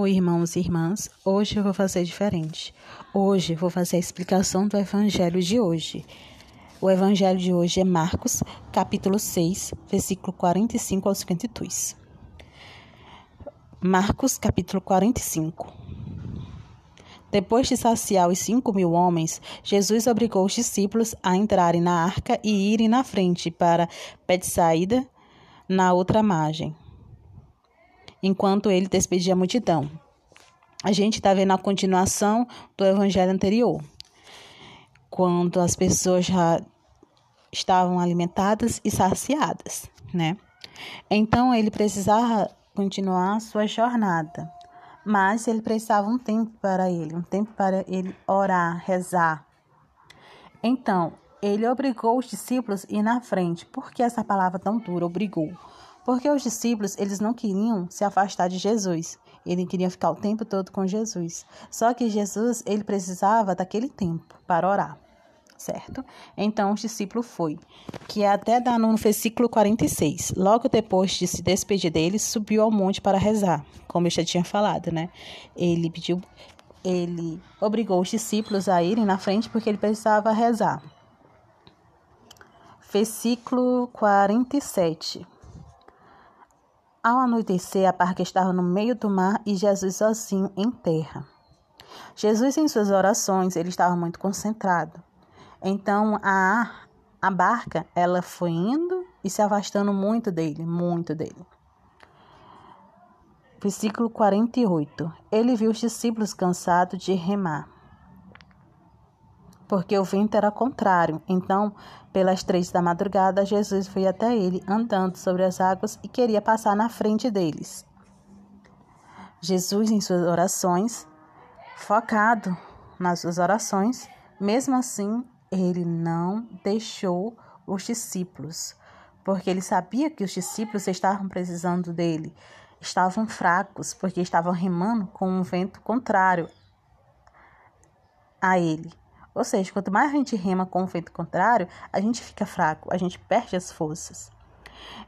Oi, irmãos e irmãs. Hoje eu vou fazer diferente. Hoje vou fazer a explicação do evangelho de hoje. O evangelho de hoje é Marcos, capítulo 6, versículo 45 ao 52. Marcos, capítulo 45. Depois de saciar os cinco mil homens, Jesus obrigou os discípulos a entrarem na arca e irem na frente para Betsaída, na outra margem enquanto ele despedia a multidão. A gente está vendo a continuação do evangelho anterior, quando as pessoas já estavam alimentadas e saciadas, né? Então ele precisava continuar sua jornada, mas ele precisava um tempo para ele, um tempo para ele orar, rezar. Então, ele obrigou os discípulos a ir na frente. Por que essa palavra tão dura, obrigou? Porque os discípulos, eles não queriam se afastar de Jesus. Eles queriam ficar o tempo todo com Jesus. Só que Jesus, ele precisava daquele tempo para orar. Certo? Então, o discípulo foi, que é até dá no versículo 46. Logo depois de se despedir deles, subiu ao monte para rezar, como eu já tinha falado, né? Ele pediu, ele obrigou os discípulos a irem na frente porque ele precisava rezar. Versículo 47. Ao anoitecer, a barca estava no meio do mar e Jesus sozinho em terra. Jesus, em suas orações, ele estava muito concentrado. Então, a, a barca, ela foi indo e se afastando muito dele, muito dele. Versículo 48. Ele viu os discípulos cansados de remar porque o vento era contrário. Então, pelas três da madrugada, Jesus foi até ele, andando sobre as águas e queria passar na frente deles. Jesus, em suas orações, focado nas suas orações, mesmo assim, ele não deixou os discípulos, porque ele sabia que os discípulos estavam precisando dele, estavam fracos, porque estavam remando com um vento contrário a ele. Ou seja, quanto mais a gente rema com o vento contrário, a gente fica fraco, a gente perde as forças.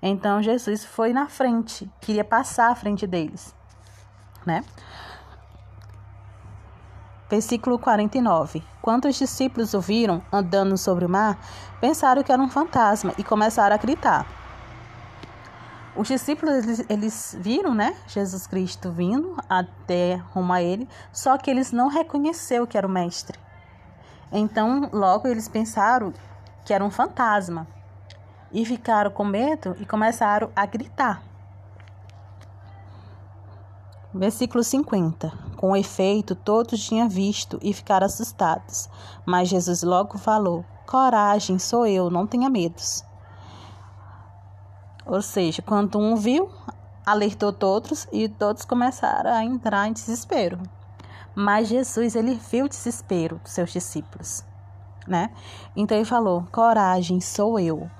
Então Jesus foi na frente, queria passar à frente deles, né? Versículo 49. Quando os discípulos o viram andando sobre o mar, pensaram que era um fantasma e começaram a gritar. Os discípulos eles, eles, viram, né, Jesus Cristo vindo até rumo a ele, só que eles não reconheceram que era o mestre. Então, logo eles pensaram que era um fantasma e ficaram com medo e começaram a gritar. Versículo 50. Com efeito, todos tinham visto e ficaram assustados. Mas Jesus logo falou: Coragem, sou eu, não tenha medos. Ou seja, quando um viu, alertou todos e todos começaram a entrar em desespero. Mas Jesus, ele viu o desespero dos seus discípulos, né? Então ele falou: "Coragem, sou eu".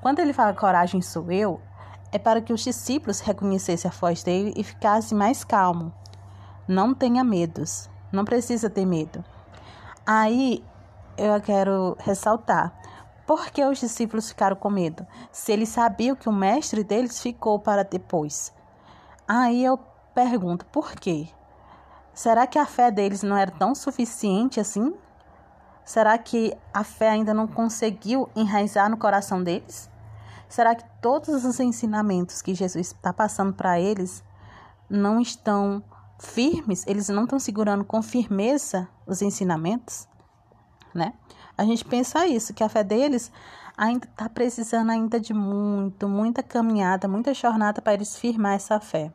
Quando ele fala coragem sou eu, é para que os discípulos reconhecessem a voz dele e ficassem mais calmos. Não tenha medos, não precisa ter medo. Aí eu quero ressaltar: por que os discípulos ficaram com medo? Se eles sabiam que o mestre deles ficou para depois. Aí eu pergunto: por quê? Será que a fé deles não era tão suficiente assim? Será que a fé ainda não conseguiu enraizar no coração deles? Será que todos os ensinamentos que Jesus está passando para eles não estão firmes? Eles não estão segurando com firmeza os ensinamentos? Né? A gente pensa isso, que a fé deles ainda está precisando ainda de muito, muita caminhada, muita jornada para eles firmar essa fé.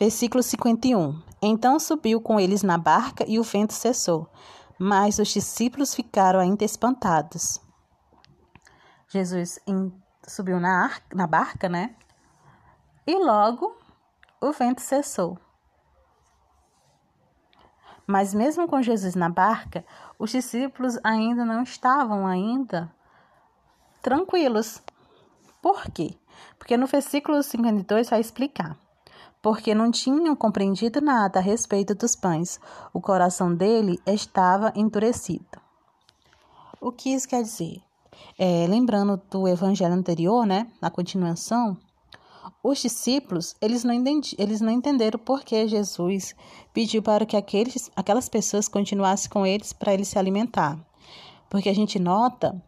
Versículo 51. Então subiu com eles na barca e o vento cessou, mas os discípulos ficaram ainda espantados. Jesus subiu na, na barca, né? E logo o vento cessou. Mas mesmo com Jesus na barca, os discípulos ainda não estavam ainda tranquilos. Por quê? Porque no versículo 52 vai explicar porque não tinham compreendido nada a respeito dos pães. O coração dele estava endurecido. O que isso quer dizer? É, lembrando do evangelho anterior, né, na continuação, Os discípulos, eles não, entendi, eles não entenderam por que Jesus pediu para que aqueles, aquelas pessoas continuassem com eles para eles se alimentar. Porque a gente nota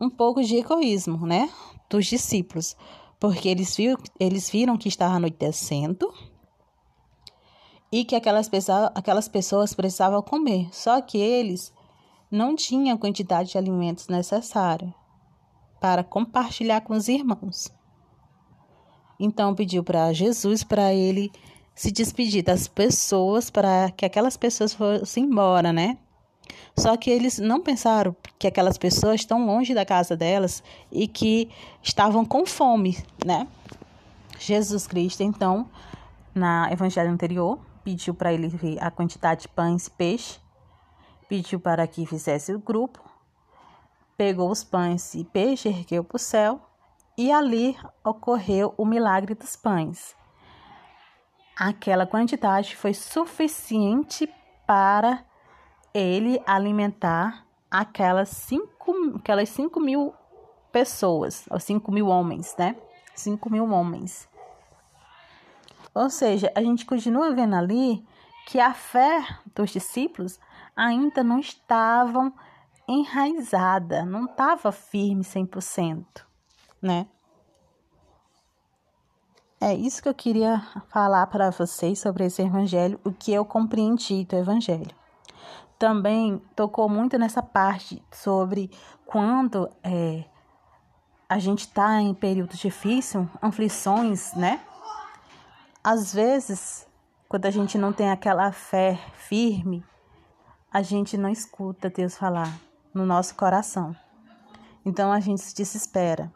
um pouco de egoísmo, né, dos discípulos, porque eles, viu, eles viram que estava anoitecendo e que aquelas aquelas pessoas precisavam comer, só que eles não tinham a quantidade de alimentos necessária para compartilhar com os irmãos. Então pediu para Jesus para ele se despedir das pessoas para que aquelas pessoas fossem embora, né? Só que eles não pensaram que aquelas pessoas estão longe da casa delas e que estavam com fome, né? Jesus Cristo, então, na evangelho anterior, pediu para ele ver a quantidade de pães e peixe, pediu para que fizesse o grupo, pegou os pães e peixe, ergueu para o céu e ali ocorreu o milagre dos pães. Aquela quantidade foi suficiente para ele alimentar aquelas cinco, aquelas cinco mil pessoas, ou cinco mil homens, né? Cinco mil homens. Ou seja, a gente continua vendo ali que a fé dos discípulos ainda não estavam enraizada, não estava firme 100% né? É isso que eu queria falar para vocês sobre esse evangelho, o que eu compreendi do evangelho. Também tocou muito nessa parte sobre quando é, a gente está em períodos difíceis, aflições, né? Às vezes, quando a gente não tem aquela fé firme, a gente não escuta Deus falar no nosso coração. Então a gente se desespera.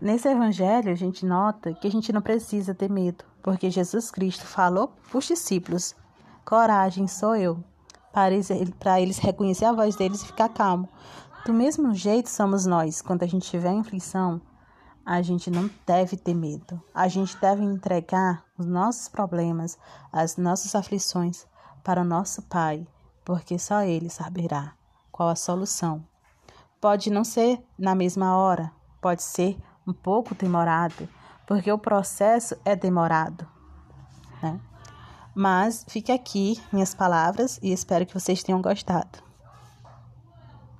Nesse evangelho, a gente nota que a gente não precisa ter medo, porque Jesus Cristo falou para os discípulos: Coragem, sou eu, para eles, para eles reconhecer a voz deles e ficar calmo. Do mesmo jeito somos nós, quando a gente tiver inflição, a gente não deve ter medo. A gente deve entregar os nossos problemas, as nossas aflições para o nosso Pai, porque só Ele saberá qual a solução. Pode não ser na mesma hora, pode ser um pouco demorado, porque o processo é demorado. Né? Mas fique aqui minhas palavras e espero que vocês tenham gostado.